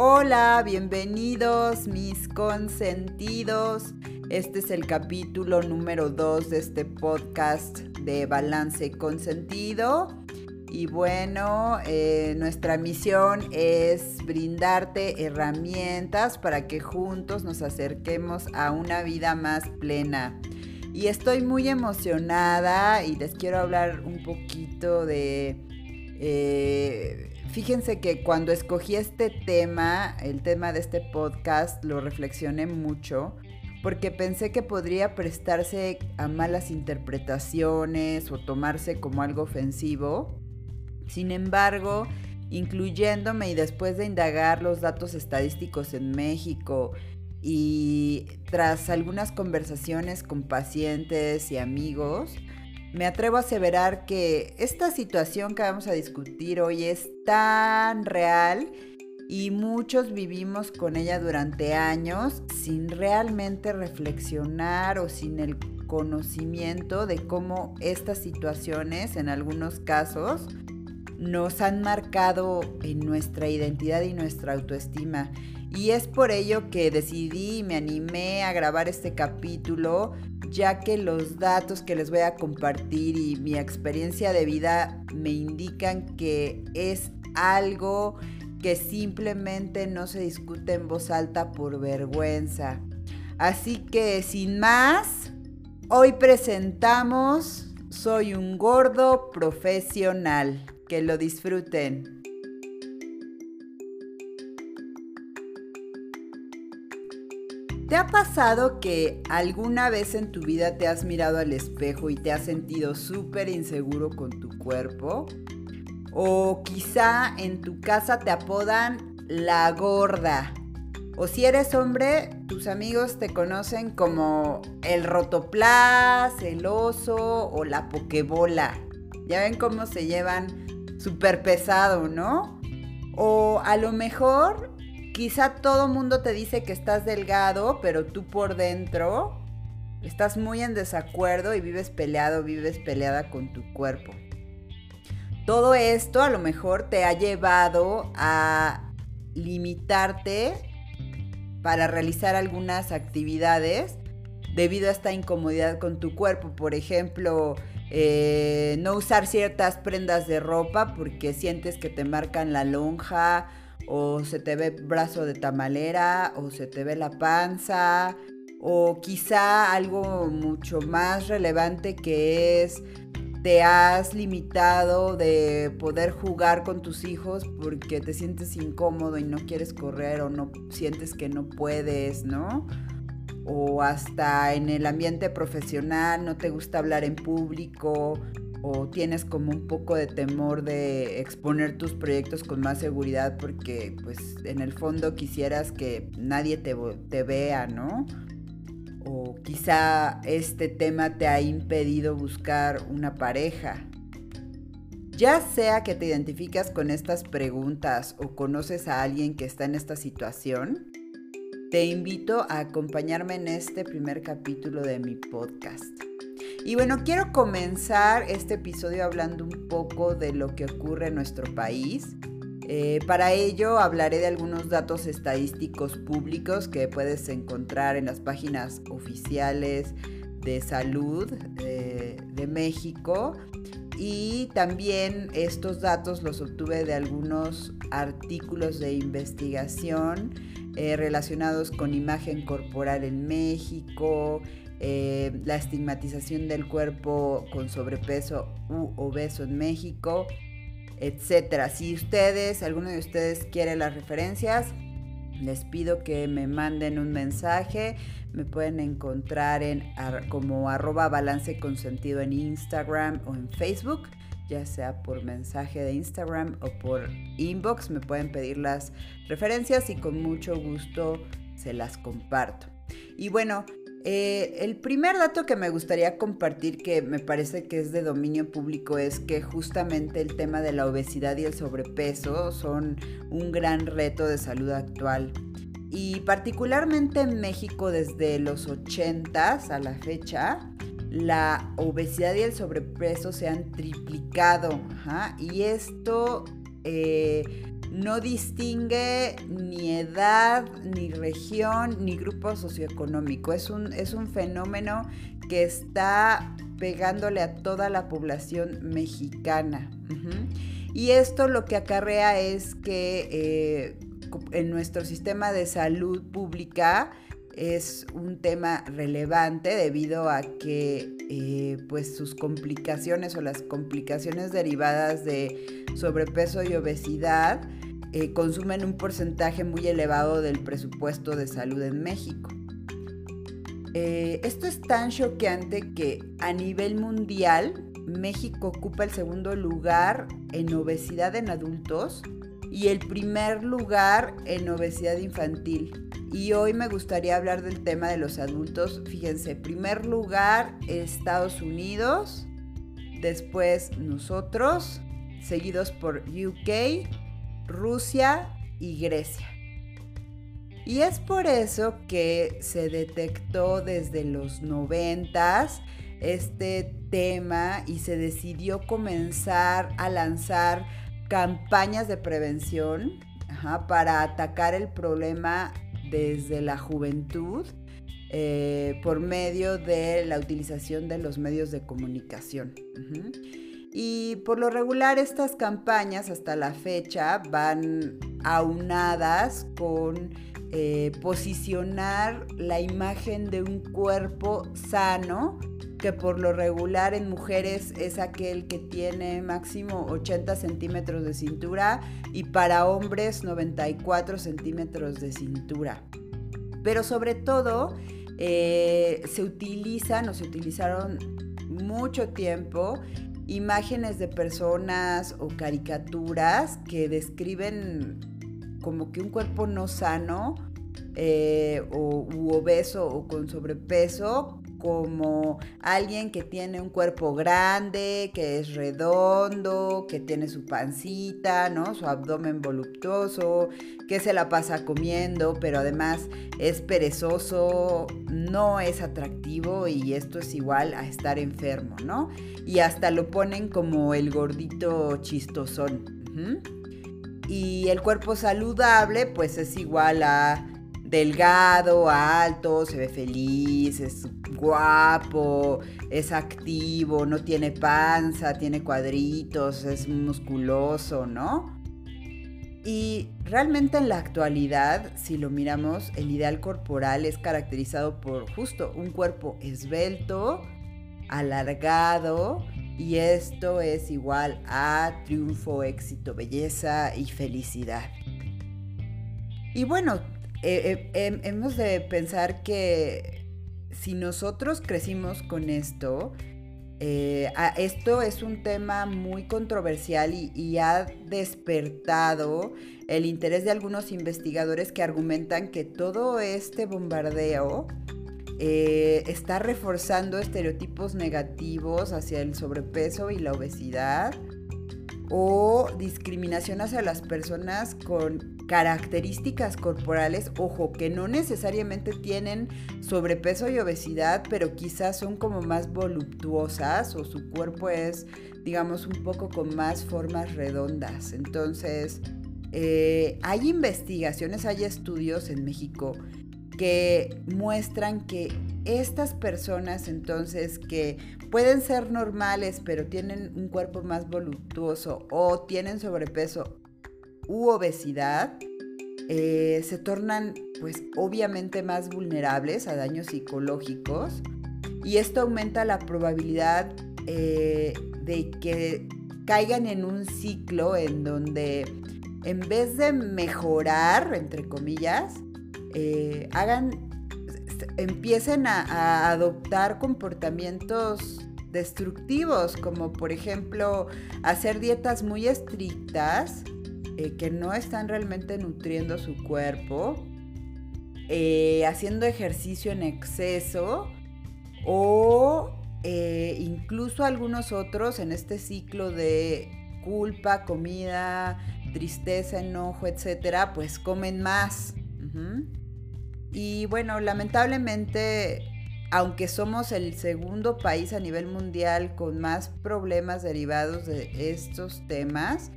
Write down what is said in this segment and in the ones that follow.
Hola, bienvenidos mis consentidos. Este es el capítulo número 2 de este podcast de Balance Consentido. Y bueno, eh, nuestra misión es brindarte herramientas para que juntos nos acerquemos a una vida más plena. Y estoy muy emocionada y les quiero hablar un poquito de... Eh, Fíjense que cuando escogí este tema, el tema de este podcast, lo reflexioné mucho porque pensé que podría prestarse a malas interpretaciones o tomarse como algo ofensivo. Sin embargo, incluyéndome y después de indagar los datos estadísticos en México y tras algunas conversaciones con pacientes y amigos, me atrevo a aseverar que esta situación que vamos a discutir hoy es tan real y muchos vivimos con ella durante años sin realmente reflexionar o sin el conocimiento de cómo estas situaciones en algunos casos nos han marcado en nuestra identidad y nuestra autoestima. Y es por ello que decidí y me animé a grabar este capítulo, ya que los datos que les voy a compartir y mi experiencia de vida me indican que es algo que simplemente no se discute en voz alta por vergüenza. Así que sin más, hoy presentamos Soy un gordo profesional. Que lo disfruten. ¿Te ha pasado que alguna vez en tu vida te has mirado al espejo y te has sentido súper inseguro con tu cuerpo? O quizá en tu casa te apodan la gorda. O si eres hombre, tus amigos te conocen como el rotoplas, el oso o la pokebola. Ya ven cómo se llevan súper pesado, ¿no? O a lo mejor Quizá todo mundo te dice que estás delgado, pero tú por dentro estás muy en desacuerdo y vives peleado, vives peleada con tu cuerpo. Todo esto a lo mejor te ha llevado a limitarte para realizar algunas actividades debido a esta incomodidad con tu cuerpo. Por ejemplo, eh, no usar ciertas prendas de ropa porque sientes que te marcan la lonja o se te ve brazo de tamalera, o se te ve la panza, o quizá algo mucho más relevante que es te has limitado de poder jugar con tus hijos porque te sientes incómodo y no quieres correr o no sientes que no puedes, ¿no? O hasta en el ambiente profesional no te gusta hablar en público o tienes como un poco de temor de exponer tus proyectos con más seguridad porque pues en el fondo quisieras que nadie te, te vea, ¿no? O quizá este tema te ha impedido buscar una pareja. Ya sea que te identificas con estas preguntas o conoces a alguien que está en esta situación, te invito a acompañarme en este primer capítulo de mi podcast. Y bueno, quiero comenzar este episodio hablando un poco de lo que ocurre en nuestro país. Eh, para ello hablaré de algunos datos estadísticos públicos que puedes encontrar en las páginas oficiales de salud eh, de México y también estos datos los obtuve de algunos artículos de investigación eh, relacionados con imagen corporal en México, eh, la estigmatización del cuerpo con sobrepeso u obeso en México, etcétera. Si ustedes, alguno de ustedes quiere las referencias, les pido que me manden un mensaje. Me pueden encontrar en como arroba balance consentido en Instagram o en Facebook, ya sea por mensaje de Instagram o por inbox. Me pueden pedir las referencias y con mucho gusto se las comparto. Y bueno, eh, el primer dato que me gustaría compartir, que me parece que es de dominio público, es que justamente el tema de la obesidad y el sobrepeso son un gran reto de salud actual. Y particularmente en México desde los 80 a la fecha, la obesidad y el sobrepeso se han triplicado. Y esto eh, no distingue ni edad, ni región, ni grupo socioeconómico. Es un, es un fenómeno que está pegándole a toda la población mexicana. Y esto lo que acarrea es que eh, en nuestro sistema de salud pública es un tema relevante debido a que eh, pues sus complicaciones o las complicaciones derivadas de sobrepeso y obesidad eh, consumen un porcentaje muy elevado del presupuesto de salud en México. Eh, esto es tan choqueante que a nivel mundial México ocupa el segundo lugar en obesidad en adultos y el primer lugar en obesidad infantil. Y hoy me gustaría hablar del tema de los adultos. Fíjense, primer lugar Estados Unidos, después nosotros, seguidos por UK, Rusia y Grecia. Y es por eso que se detectó desde los noventas este tema y se decidió comenzar a lanzar campañas de prevención para atacar el problema desde la juventud eh, por medio de la utilización de los medios de comunicación. Y por lo regular estas campañas hasta la fecha van aunadas con eh, posicionar la imagen de un cuerpo sano, que por lo regular en mujeres es aquel que tiene máximo 80 centímetros de cintura y para hombres 94 centímetros de cintura. Pero sobre todo eh, se utilizan o se utilizaron mucho tiempo imágenes de personas o caricaturas que describen como que un cuerpo no sano eh, o u obeso o con sobrepeso como alguien que tiene un cuerpo grande, que es redondo, que tiene su pancita, ¿no? Su abdomen voluptuoso, que se la pasa comiendo, pero además es perezoso, no es atractivo y esto es igual a estar enfermo, ¿no? Y hasta lo ponen como el gordito chistosón. Y el cuerpo saludable, pues es igual a delgado, alto, se ve feliz, es guapo, es activo, no tiene panza, tiene cuadritos, es musculoso, ¿no? Y realmente en la actualidad, si lo miramos, el ideal corporal es caracterizado por justo un cuerpo esbelto, alargado, y esto es igual a triunfo, éxito, belleza y felicidad. Y bueno, eh, eh, em, hemos de pensar que si nosotros crecimos con esto, eh, esto es un tema muy controversial y, ha despertado el interés de algunos investigadores que argumentan que todo este bombardeo está reforzando estereotipos negativos hacia el sobrepeso y la obesidad o discriminación hacia las personas con características corporales, ojo, que no necesariamente tienen sobrepeso y obesidad, pero quizás son como más voluptuosas o su cuerpo es, digamos, un poco con más formas redondas. Entonces, eh, hay investigaciones, hay estudios en México que muestran que estas personas entonces que pueden ser normales pero tienen un cuerpo más voluptuoso o tienen sobrepeso u obesidad, eh, se tornan pues obviamente más vulnerables a daños psicológicos y esto aumenta la probabilidad eh, de que caigan en un ciclo en donde en vez de mejorar, entre comillas, eh, hagan, empiecen a, adoptar comportamientos destructivos, como por ejemplo hacer dietas muy estrictas eh, que no están realmente nutriendo su cuerpo, eh, haciendo ejercicio en exceso o incluso algunos otros en este ciclo de culpa, comida, tristeza, enojo, etcétera, pues comen más. Y bueno, lamentablemente, aunque somos el segundo país a nivel mundial con más problemas derivados de estos temas,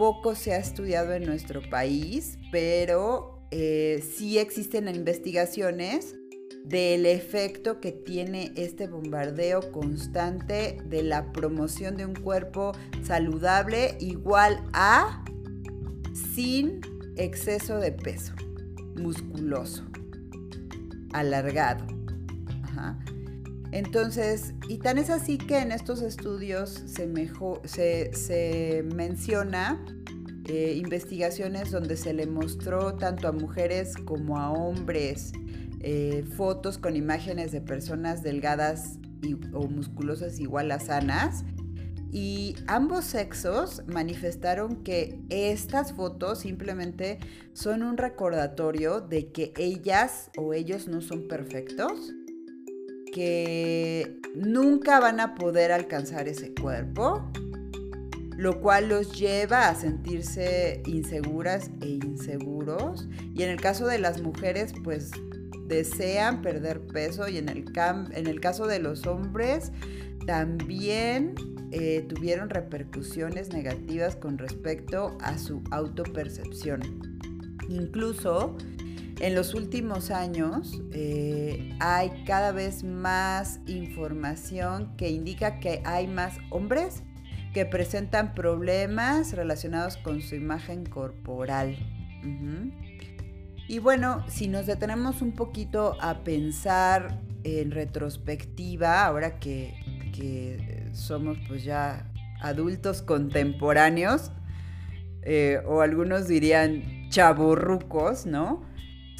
poco se ha estudiado en nuestro país, pero eh, sí existen investigaciones del efecto que tiene este bombardeo constante de la promoción de un cuerpo saludable igual a sin exceso de peso, musculoso, alargado. Entonces, y tan es así que en estos estudios se, menciona eh, investigaciones donde se le mostró tanto a mujeres como a hombres eh, fotos con imágenes de personas delgadas o musculosas igual a sanas. Y ambos sexos manifestaron que estas fotos simplemente son un recordatorio de que ellas o ellos no son perfectos, que nunca van a poder alcanzar ese cuerpo, lo cual los lleva a sentirse inseguras e inseguros. Y en el caso de las mujeres, pues desean perder peso y en el, en el caso de los hombres también eh, tuvieron repercusiones negativas con respecto a su autopercepción. Incluso en los últimos años eh, hay cada vez más información que indica que hay más hombres que presentan problemas relacionados con su imagen corporal. Y bueno, si nos detenemos un poquito a pensar en retrospectiva, ahora que, somos pues ya adultos contemporáneos, eh, o algunos dirían chaburrucos, ¿no?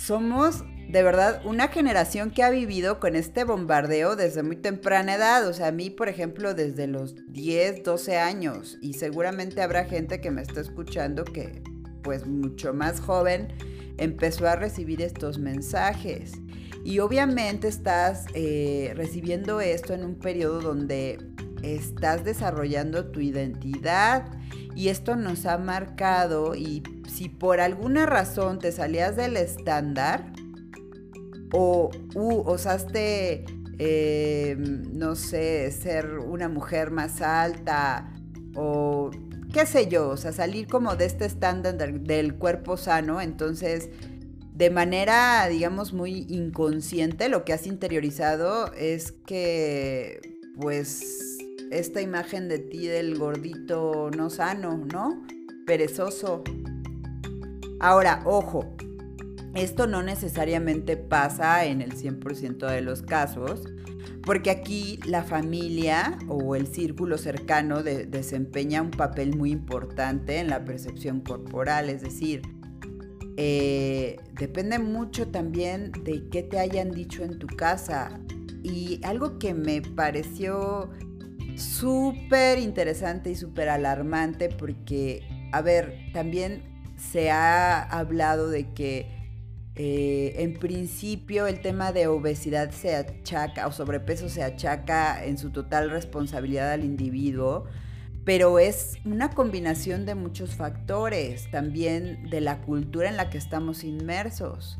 Somos de verdad una generación que ha vivido con este bombardeo desde muy temprana edad. O sea, a mí, por ejemplo, desde los 10, 12 años. Y seguramente habrá gente que me está escuchando que, pues, mucho más joven empezó a recibir estos mensajes. Y obviamente estás eh, recibiendo esto en un periodo donde estás desarrollando tu identidad. Y esto nos ha marcado y si por alguna razón te salías del estándar o osaste, eh, no sé, ser una mujer más alta o qué sé yo, o sea, salir como de este estándar del, cuerpo sano, entonces de manera, digamos, muy inconsciente, lo que has interiorizado es que, pues, esta imagen de ti del gordito no sano, ¿no? Perezoso. Ahora, ojo, esto no necesariamente pasa en el 100% de los casos, porque aquí la familia o el círculo cercano desempeña un papel muy importante en la percepción corporal, es decir, eh, depende mucho también de qué te hayan dicho en tu casa. Y algo que me pareció súper interesante y súper alarmante porque, a ver, también se ha hablado de que eh, en principio el tema de obesidad se achaca o sobrepeso se achaca en su total responsabilidad al individuo, pero es una combinación de muchos factores, también de la cultura en la que estamos inmersos.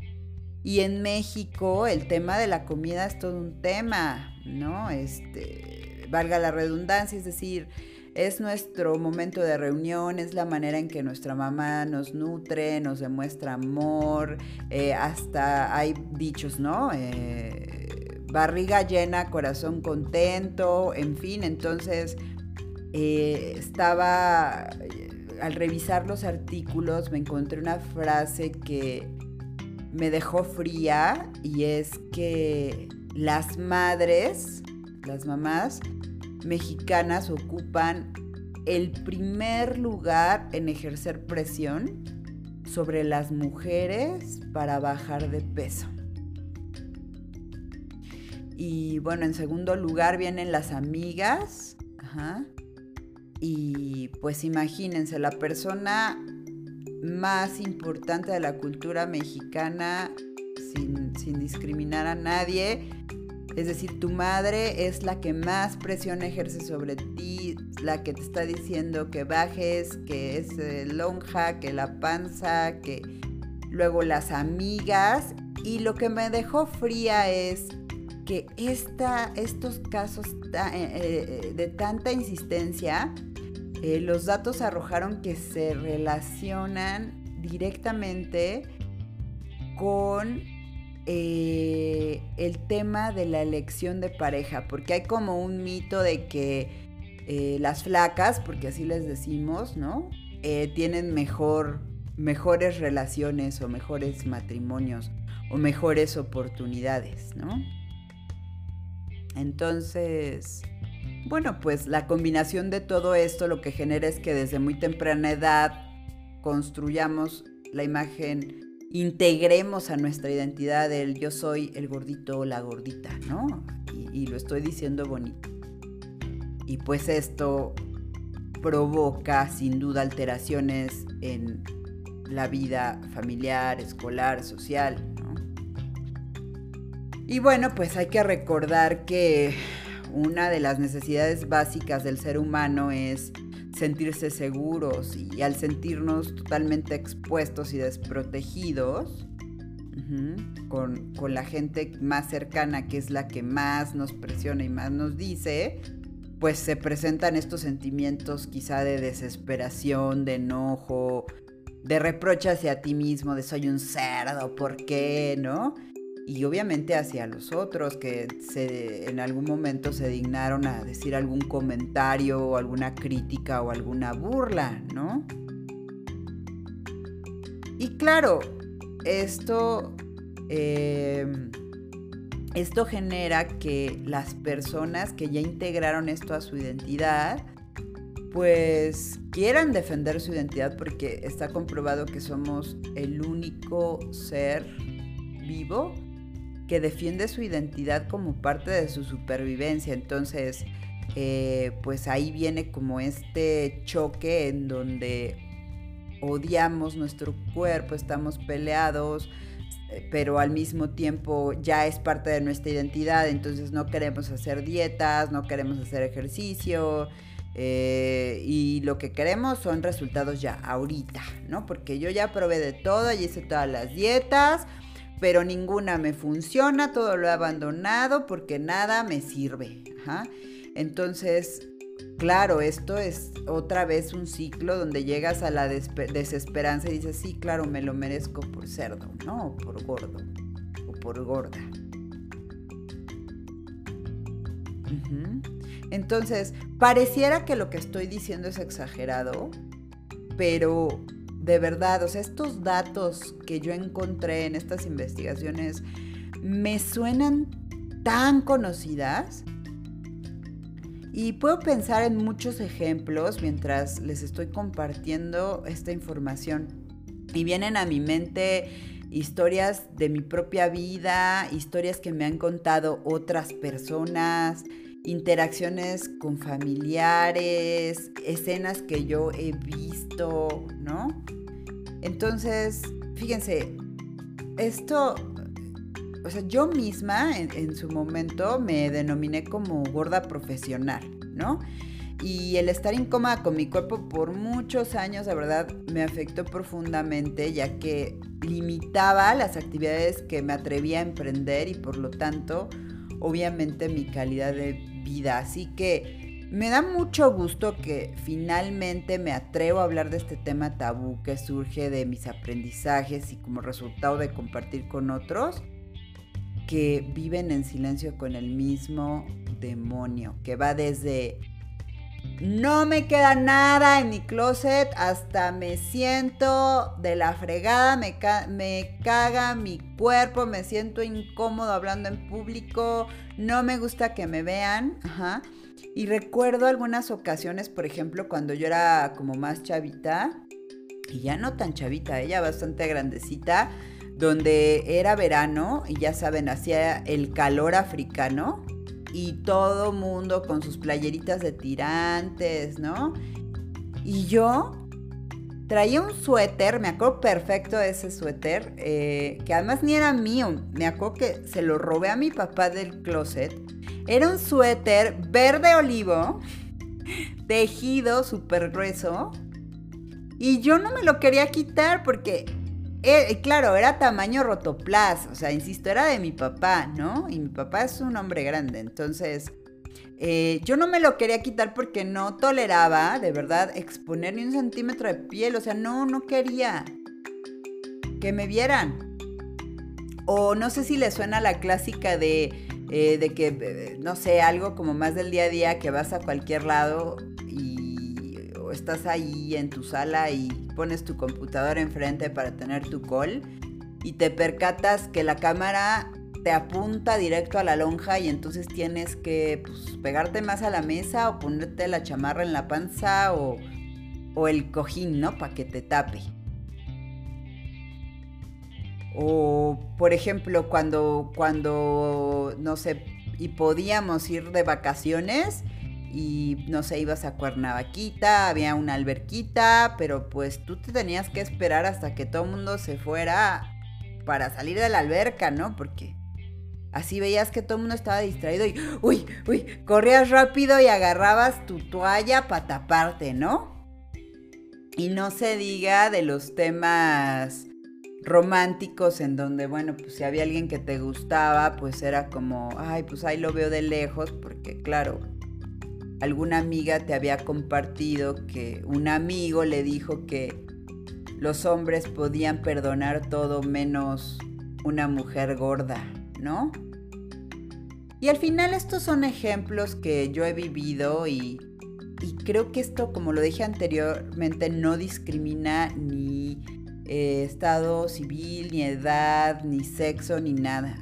Y en México el tema de la comida es todo un tema, ¿no? Este, valga la redundancia, es decir, es nuestro momento de reunión, es la manera en que nuestra mamá nos nutre, nos demuestra amor, eh, hasta hay dichos, ¿no? Eh, barriga llena, corazón contento, en fin, entonces eh, estaba, al revisar los artículos me encontré una frase que me dejó fría y es que las madres, las mamás, mexicanas ocupan el primer lugar en ejercer presión sobre las mujeres para bajar de peso. Y bueno, en segundo lugar vienen las amigas. Y pues imagínense, la persona más importante de la cultura mexicana, sin, discriminar a nadie, es decir, tu madre es la que más presión ejerce sobre ti, la que te está diciendo que bajes, que es lonja, que la panza, que luego las amigas. Y lo que me dejó fría es que esta, estos casos eh, eh, de tanta insistencia eh, los datos arrojaron que se relacionan directamente con eh, el tema de la elección de pareja, porque hay como un mito de que eh, las flacas, porque así les decimos, ¿no? tienen mejor, mejores relaciones o mejores matrimonios o mejores oportunidades, ¿no? Entonces, bueno, pues la combinación de todo esto lo que genera es que desde muy temprana edad construyamos la imagen, integremos a nuestra identidad del yo soy el gordito o la gordita, ¿no? Y, y lo estoy diciendo bonito. Y pues esto provoca sin duda alteraciones en la vida familiar, escolar, social, y bueno, pues hay que recordar que una de las necesidades básicas del ser humano es sentirse seguros y al sentirnos totalmente expuestos y desprotegidos con, con, la gente más cercana, que es la que más nos presiona y más nos dice, pues se presentan estos sentimientos quizá de desesperación, de enojo, de reproche hacia ti mismo, de soy un cerdo, ¿por qué? ¿No? Y obviamente hacia los otros que en algún momento se dignaron a decir algún comentario o alguna crítica o alguna burla, ¿no? Y claro, esto, em, esto genera que las personas que ya integraron esto a su identidad, pues quieran defender su identidad porque está comprobado que somos el único ser vivo que defiende su identidad como parte de su supervivencia. Entonces, eh, pues ahí viene como este choque en donde odiamos nuestro cuerpo, estamos peleados, eh, pero al mismo tiempo ya es parte de nuestra identidad, entonces no queremos hacer dietas, no queremos hacer ejercicio. Eh, y lo que queremos son resultados ya, ahorita, ¿no? Porque yo ya probé de todo, y hice todas las dietas, pero ninguna me funciona, todo lo he abandonado porque nada me sirve. Entonces, claro, esto es otra vez un ciclo donde llegas a la desesperanza y dices, sí, claro, me lo merezco por cerdo, ¿no? O por gordo, o por gorda. Entonces, pareciera que lo que estoy diciendo es exagerado, pero de verdad, o sea, estos datos que yo encontré en estas investigaciones me suenan tan conocidas y puedo pensar en muchos ejemplos mientras les estoy compartiendo esta información. Y vienen a mi mente historias de mi propia vida, historias que me han contado otras personas, interacciones con familiares, escenas que yo he visto, ¿no? Entonces, fíjense, esto, o sea, yo misma en, su momento me denominé como gorda profesional, ¿no? Y el estar incómoda con mi cuerpo por muchos años, la verdad, me afectó profundamente, ya que limitaba las actividades que me atrevía a emprender y por lo tanto, obviamente, mi calidad de vida. Así que me da mucho gusto que finalmente me atrevo a hablar de este tema tabú que surge de mis aprendizajes y como resultado de compartir con otros que viven en silencio con el mismo demonio, que va desde no me queda nada en mi closet, hasta me siento de la fregada, me, caga mi cuerpo, me siento incómodo hablando en público, no me gusta que me vean. Y recuerdo algunas ocasiones, por ejemplo, cuando yo era como más chavita, y ya no tan chavita, ella bastante grandecita, donde era verano y ya saben, hacía el calor africano y todo mundo con sus playeritas de tirantes, ¿no? Y yo traía un suéter, me acuerdo perfecto ese suéter, eh, que además ni era mío, me acuerdo que se lo robé a mi papá del closet. Era un suéter verde olivo, tejido súper grueso, y yo no me lo quería quitar porque eh, claro, era tamaño rotoplas, o sea, insisto, era de mi papá, ¿no? Y mi papá es un hombre grande, entonces eh, yo no me lo quería quitar porque no toleraba, de verdad, exponer ni un centímetro de piel. O sea, no, no quería que me vieran. O no sé si le suena la clásica de, eh, de que, eh, no sé, algo como más del día a día, que vas a cualquier lado estás ahí en tu sala y pones tu computadora enfrente para tener tu call y te percatas que la cámara te apunta directo a la lonja y entonces tienes que pues, pegarte más a la mesa o ponerte la chamarra en la panza o, o el cojín, ¿no? Para que te tape. O, por ejemplo, cuando, cuando, no sé, y podíamos ir de vacaciones y, no sé, ibas a Cuernavaquita, había una alberquita, pero pues tú te tenías que esperar hasta que todo el mundo se fuera para salir de la alberca, ¿no? Porque así veías que todo el mundo estaba distraído y, uy, uy, corrías rápido y agarrabas tu toalla para taparte, ¿no? Y no se diga de los temas románticos en donde, bueno, pues si había alguien que te gustaba, pues era como, ay, pues ahí lo veo de lejos, porque claro, alguna amiga te había compartido que un amigo le dijo que los hombres podían perdonar todo menos una mujer gorda, ¿no? Y al final estos son ejemplos que yo he vivido y, y creo que esto, como lo dije anteriormente, no discrimina ni eh, estado civil, ni edad, ni sexo, ni nada.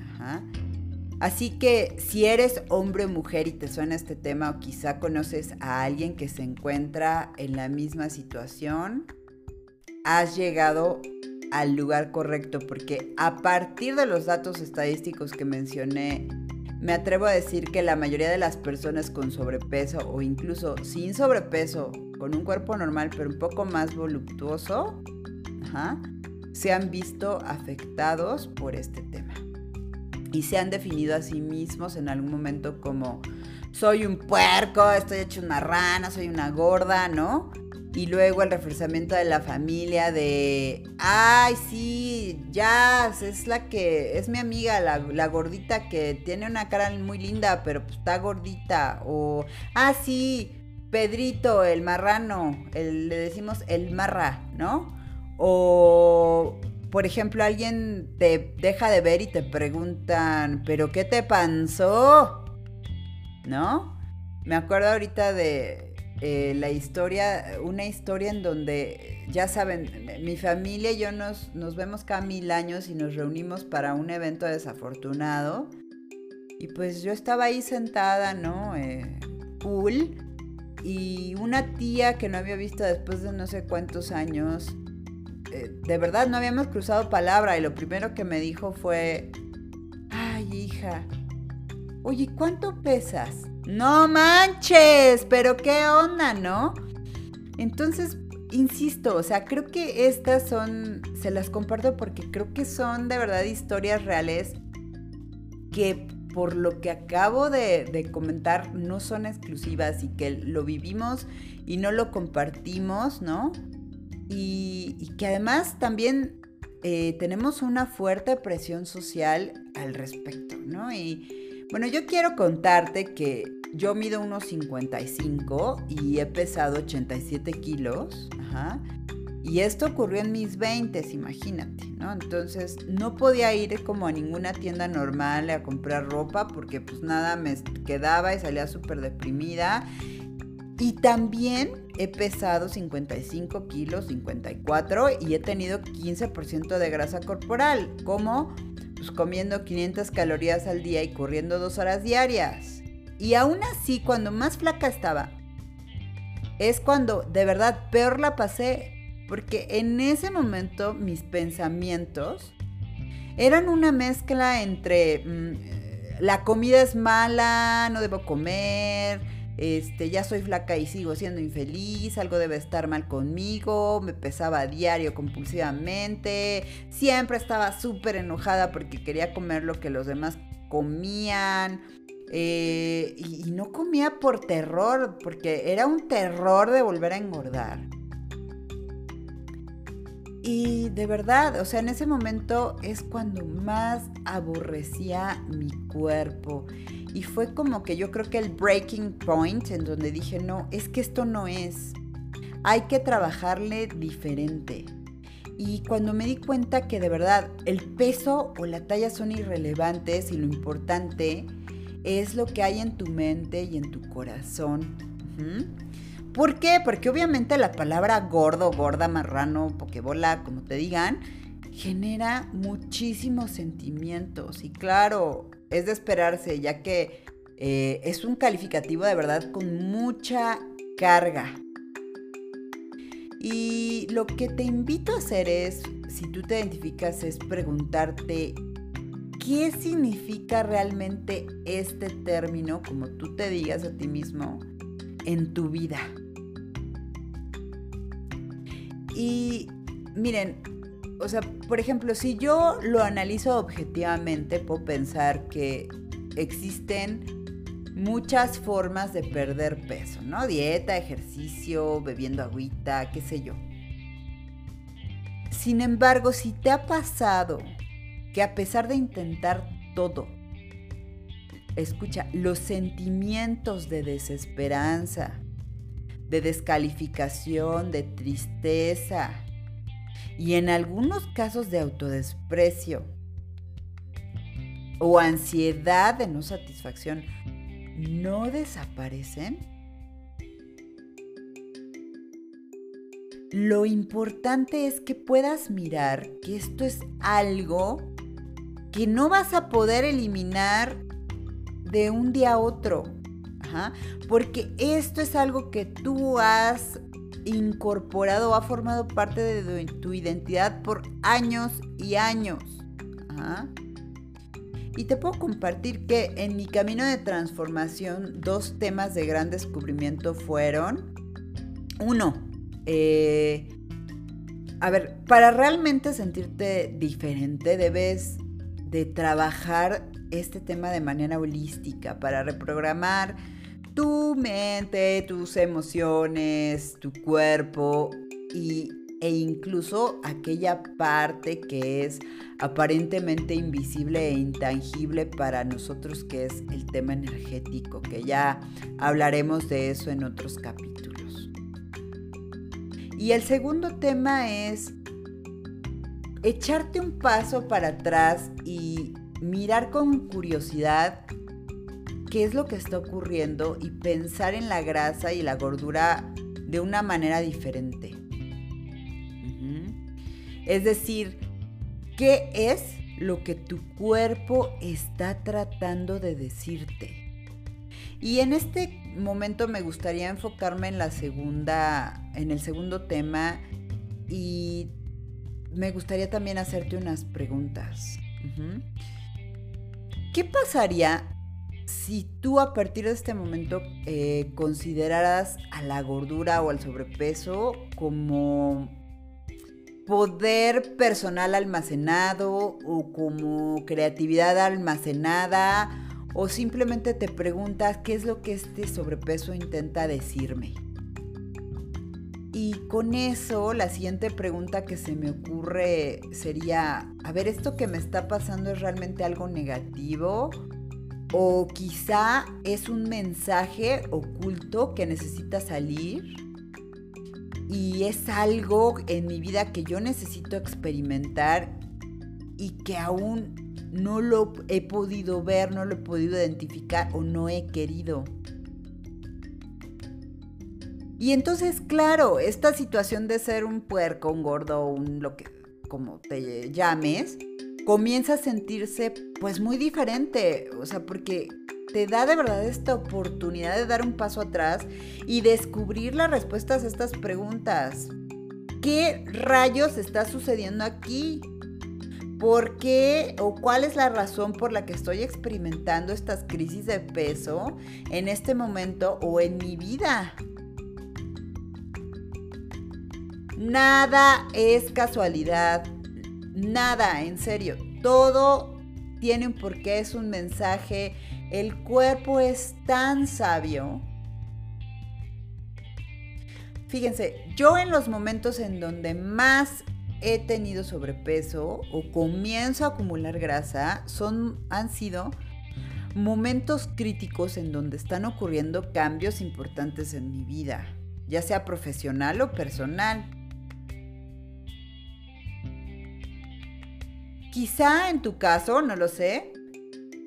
Así que si eres hombre o mujer y te suena este tema o quizá conoces a alguien que se encuentra en la misma situación, has llegado al lugar correcto porque a partir de los datos estadísticos que mencioné, me atrevo a decir que la mayoría de las personas con sobrepeso o incluso sin sobrepeso, con un cuerpo normal pero un poco más voluptuoso, se han visto afectados por este tema. Y se han definido a sí mismos en algún momento como soy un puerco, estoy hecho una rana, soy una gorda, ¿no? Y luego el reforzamiento de la familia de, ay, sí, ya, es la que, es mi amiga, la, gordita que tiene una cara muy linda, pero pues está gordita. O, ah, sí, Pedrito, el marrano, le decimos el marra, ¿no? O, por ejemplo, alguien te deja de ver y te preguntan, ¿pero qué te pasó? ¿No? Me acuerdo ahorita de eh, la historia, una historia en donde, ya saben, mi familia y yo nos, nos vemos cada mil años y nos reunimos para un evento desafortunado. Y pues yo estaba ahí sentada, ¿no? Eh, cool. Y una tía que no había visto después de no sé cuántos años eh, de verdad no habíamos cruzado palabra y lo primero que me dijo fue, ay hija, oye, ¿cuánto pesas? No manches, pero qué onda, ¿no? Entonces, insisto, o sea, creo que estas son, se las comparto porque creo que son de verdad historias reales que por lo que acabo de, de, comentar no son exclusivas y que lo vivimos y no lo compartimos, ¿no? Y, que además también eh, tenemos una fuerte presión social al respecto, ¿no? Y bueno, yo quiero contarte que yo mido unos 55 y he pesado 87 kilos, y esto ocurrió en mis 20, imagínate, ¿no? Entonces no podía ir como a ninguna tienda normal a comprar ropa porque pues nada me quedaba y salía súper deprimida y también he pesado 55 kilos, 54 y he tenido 15% de grasa corporal, como pues, comiendo 500 calorías al día y corriendo dos horas diarias. Y aún así, cuando más flaca estaba, es cuando de verdad peor la pasé, porque en ese momento mis pensamientos eran una mezcla entre mm, la comida es mala, no debo comer, este, ya soy flaca y sigo siendo infeliz, algo debe estar mal conmigo, me pesaba a diario compulsivamente, siempre estaba súper enojada porque quería comer lo que los demás comían. Eh, y, no comía por terror, porque era un terror de volver a engordar. Y de verdad, o sea, en ese momento es cuando más aborrecía mi cuerpo Y fue como que yo creo que el breaking point en donde dije, no, es que esto no es. Hay que trabajarle diferente. Y cuando me di cuenta que de verdad el peso o la talla son irrelevantes y lo importante es lo que hay en tu mente y en tu corazón. ¿Por qué? Porque obviamente la palabra gordo, gorda, marrano, pokebola, como te digan, genera muchísimos sentimientos. Y claro, es de esperarse, ya que eh, es un calificativo de verdad con mucha carga. Y lo que te invito a hacer es, si tú te identificas, es preguntarte qué significa realmente este término, como tú te digas a ti mismo, en tu vida. Y miren, o sea, por ejemplo, si yo lo analizo objetivamente, puedo pensar que existen muchas formas de perder peso, ¿no? Dieta, ejercicio, bebiendo agüita, qué sé yo. Sin embargo, si te ha pasado que a pesar de intentar todo, escucha, los sentimientos de desesperanza, de descalificación, de tristeza, y en algunos casos de autodesprecio o ansiedad de no satisfacción no desaparecen? Lo importante es que puedas mirar que esto es algo que no vas a poder eliminar de un día a otro. porque esto es algo que tú has incorporado ha formado parte de tu identidad por años y años. Y te puedo compartir que en mi camino de transformación dos temas de gran descubrimiento fueron, uno, eh, a ver, para realmente sentirte diferente debes de trabajar este tema de manera holística para reprogramar tu mente, tus emociones, tu cuerpo y, e incluso aquella parte que es aparentemente invisible e intangible para nosotros, que es el tema energético, que ya hablaremos de eso en otros capítulos. Y el segundo tema es echarte un paso para atrás y mirar con curiosidad qué es lo que está ocurriendo y pensar en la grasa y la gordura de una manera diferente. Es decir, ¿qué es lo que tu cuerpo está tratando de decirte? Y en este momento me gustaría enfocarme en la segunda, en el segundo tema y me gustaría también hacerte unas preguntas. ¿Qué pasaría si tú a partir de este momento eh, consideraras a la gordura o al sobrepeso como poder personal almacenado o como creatividad almacenada o simplemente te preguntas qué es lo que este sobrepeso intenta decirme. Y con eso, la siguiente pregunta que se me ocurre sería, a ver, ¿esto que me está pasando es realmente algo negativo? O quizá es un mensaje oculto que necesita salir y es algo en mi vida que yo necesito experimentar y que aún no lo he podido ver, no lo he podido identificar o no he querido. Y entonces, claro, esta situación de ser un puerco, un gordo, un lo que como te llames, comienza a sentirse pues muy diferente, o sea, porque te da de verdad esta oportunidad de dar un paso atrás y descubrir las respuestas a estas preguntas. ¿Qué rayos está sucediendo aquí? ¿Por qué o cuál es la razón por la que estoy experimentando estas crisis de peso en este momento o en mi vida? Nada es casualidad, Nada, en serio. Todo tiene un porqué, es un mensaje. El cuerpo es tan sabio. Fíjense, yo en los momentos en donde más he tenido sobrepeso o comienzo a acumular grasa, son, han sido momentos críticos en donde están ocurriendo cambios importantes en mi vida, ya sea profesional o personal. Quizá en tu caso, no lo sé,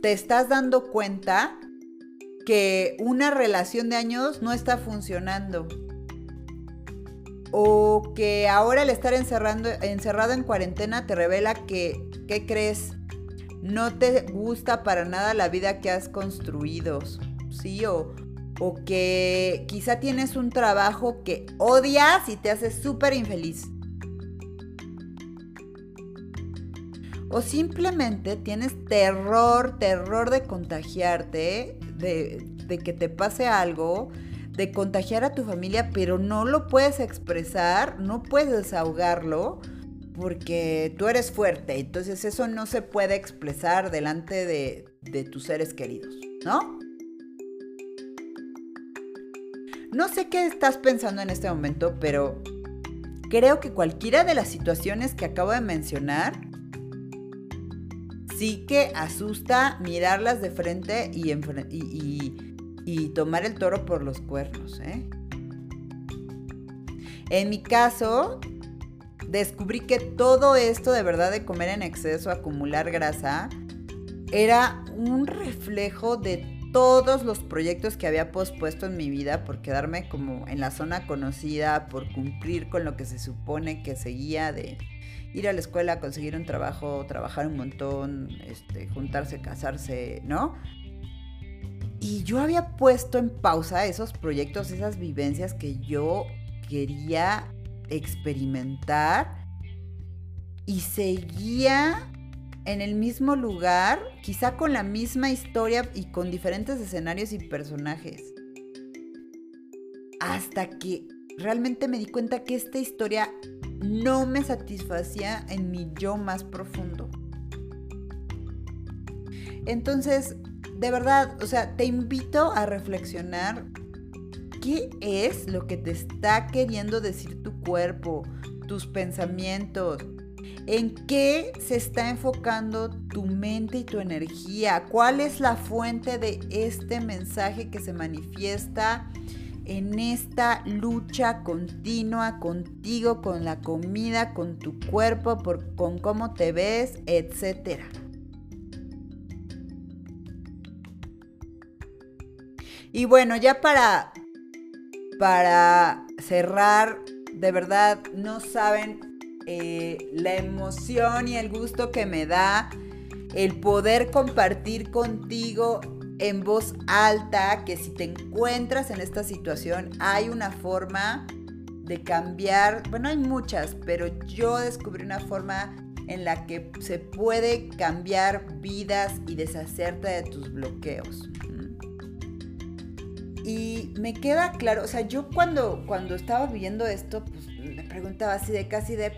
te estás dando cuenta que una relación de años no está funcionando. O que ahora el estar encerrado en cuarentena te revela que, ¿qué crees? No te gusta para nada la vida que has construido, ¿sí? O, o que quizá tienes un trabajo que odias y te hace súper infeliz. O simplemente tienes terror, terror de contagiarte, de, que te pase algo, de contagiar a tu familia, pero no lo puedes expresar, no puedes desahogarlo porque tú eres fuerte. Entonces eso no se puede expresar delante de, de tus seres queridos, ¿no? No sé qué estás pensando en este momento, pero creo que cualquiera de las situaciones que acabo de mencionar sí que asusta mirarlas de frente y, tomar el toro por los cuernos. ¿eh? En mi caso, descubrí que todo esto de verdad de comer en exceso, acumular grasa, era un reflejo de todos los proyectos que había pospuesto en mi vida por quedarme como en la zona conocida, por cumplir con lo que se supone que seguía de ir a la escuela, conseguir un trabajo, trabajar un montón, este, juntarse, casarse, ¿no? Y yo había puesto en pausa esos proyectos, esas vivencias que yo quería experimentar y seguía en el mismo lugar, quizá con la misma historia y con diferentes escenarios y personajes. Hasta que realmente me di cuenta que esta historia no me satisfacía en mi yo más profundo. Entonces, de verdad, o sea, te invito a reflexionar qué es lo que te está queriendo decir tu cuerpo, tus pensamientos, en qué se está enfocando tu mente y tu energía, cuál es la fuente de este mensaje que se manifiesta en esta lucha continua contigo, con la comida, con tu cuerpo, con cómo te ves, etc. Y bueno, ya para, para cerrar, de verdad no saben eh, la emoción y el gusto que me da el poder compartir contigo en voz alta que si te encuentras en esta situación hay una forma de cambiar, bueno, hay muchas, pero yo descubrí una forma en la que se puede cambiar vidas y deshacerte de tus bloqueos. Y me queda claro, o sea, yo cuando, cuando estaba viendo esto, pues me preguntaba así de casi de,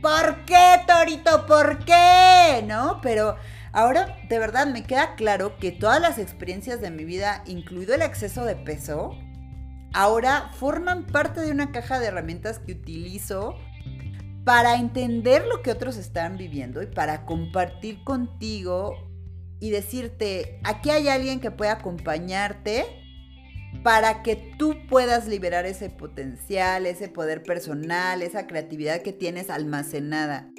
¿por qué, Torito? ¿Por qué? ¿No? Pero Ahora, de verdad, me queda claro que todas las experiencias de mi vida, incluido el exceso de peso, ahora forman parte de una caja de herramientas que utilizo para entender lo que otros están viviendo y para compartir contigo y decirte, aquí hay alguien que puede acompañarte para que tú puedas liberar ese potencial, ese poder personal, esa creatividad que tienes almacenada.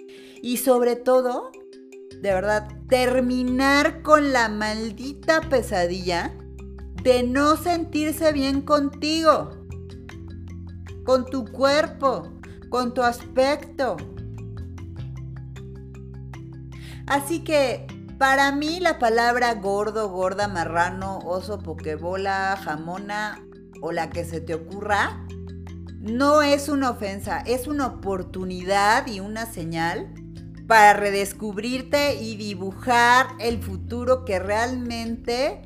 Y sobre todo, de verdad, terminar con la maldita pesadilla de no sentirse bien contigo, con tu cuerpo, con tu aspecto. Así que para mí la palabra gordo, gorda, marrano, oso, pokebola, jamona o la que se te ocurra, no es una ofensa, es una oportunidad y una señal para redescubrirte y dibujar el futuro que realmente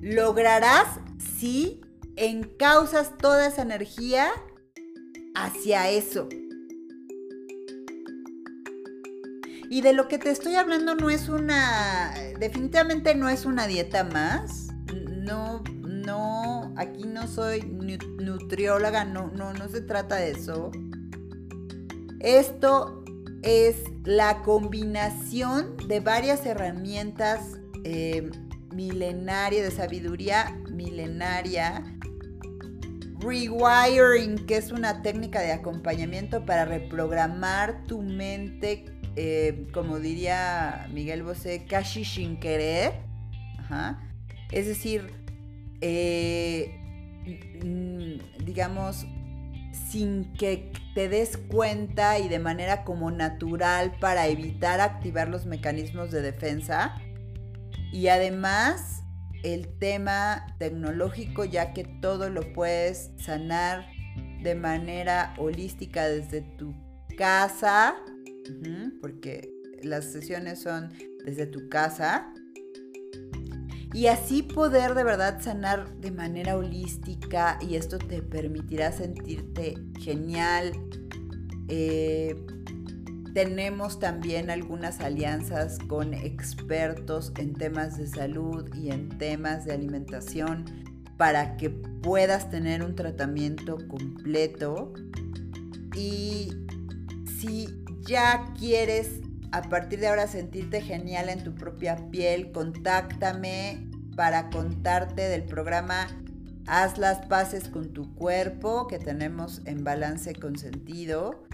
lograrás si encausas toda esa energía hacia eso. Y de lo que te estoy hablando no es una, definitivamente no es una dieta más. No, no, aquí no soy nutrióloga, no, no, no se trata de eso. Esto es la combinación de varias herramientas eh, milenaria, de sabiduría milenaria. Rewiring, que es una técnica de acompañamiento para reprogramar tu mente, eh, como diría Miguel Bosé, casi sin querer. Es decir, eh, digamos, sin que te des cuenta y de manera como natural para evitar activar los mecanismos de defensa. Y además el tema tecnológico, ya que todo lo puedes sanar de manera holística desde tu casa, porque las sesiones son desde tu casa y así poder de verdad sanar de manera holística y esto te permitirá sentirte genial. Eh, tenemos también algunas alianzas con expertos en temas de salud y en temas de alimentación para que puedas tener un tratamiento completo. Y si ya quieres a partir de ahora sentirte genial en tu propia piel, contáctame para contarte del programa Haz las paces con tu cuerpo que tenemos en Balance con Sentido.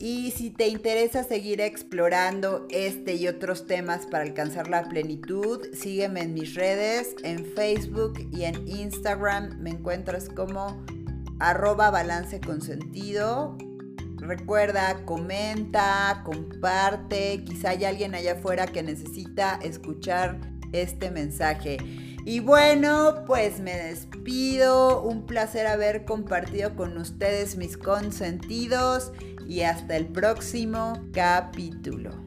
Y si te interesa seguir explorando este y otros temas para alcanzar la plenitud, sígueme en mis redes, en Facebook y en Instagram. Me encuentras como arroba balance con sentido Recuerda, comenta, comparte, quizá hay alguien allá afuera que necesita escuchar este mensaje. Y bueno, pues me despido, un placer haber compartido con ustedes mis consentidos y hasta el próximo capítulo.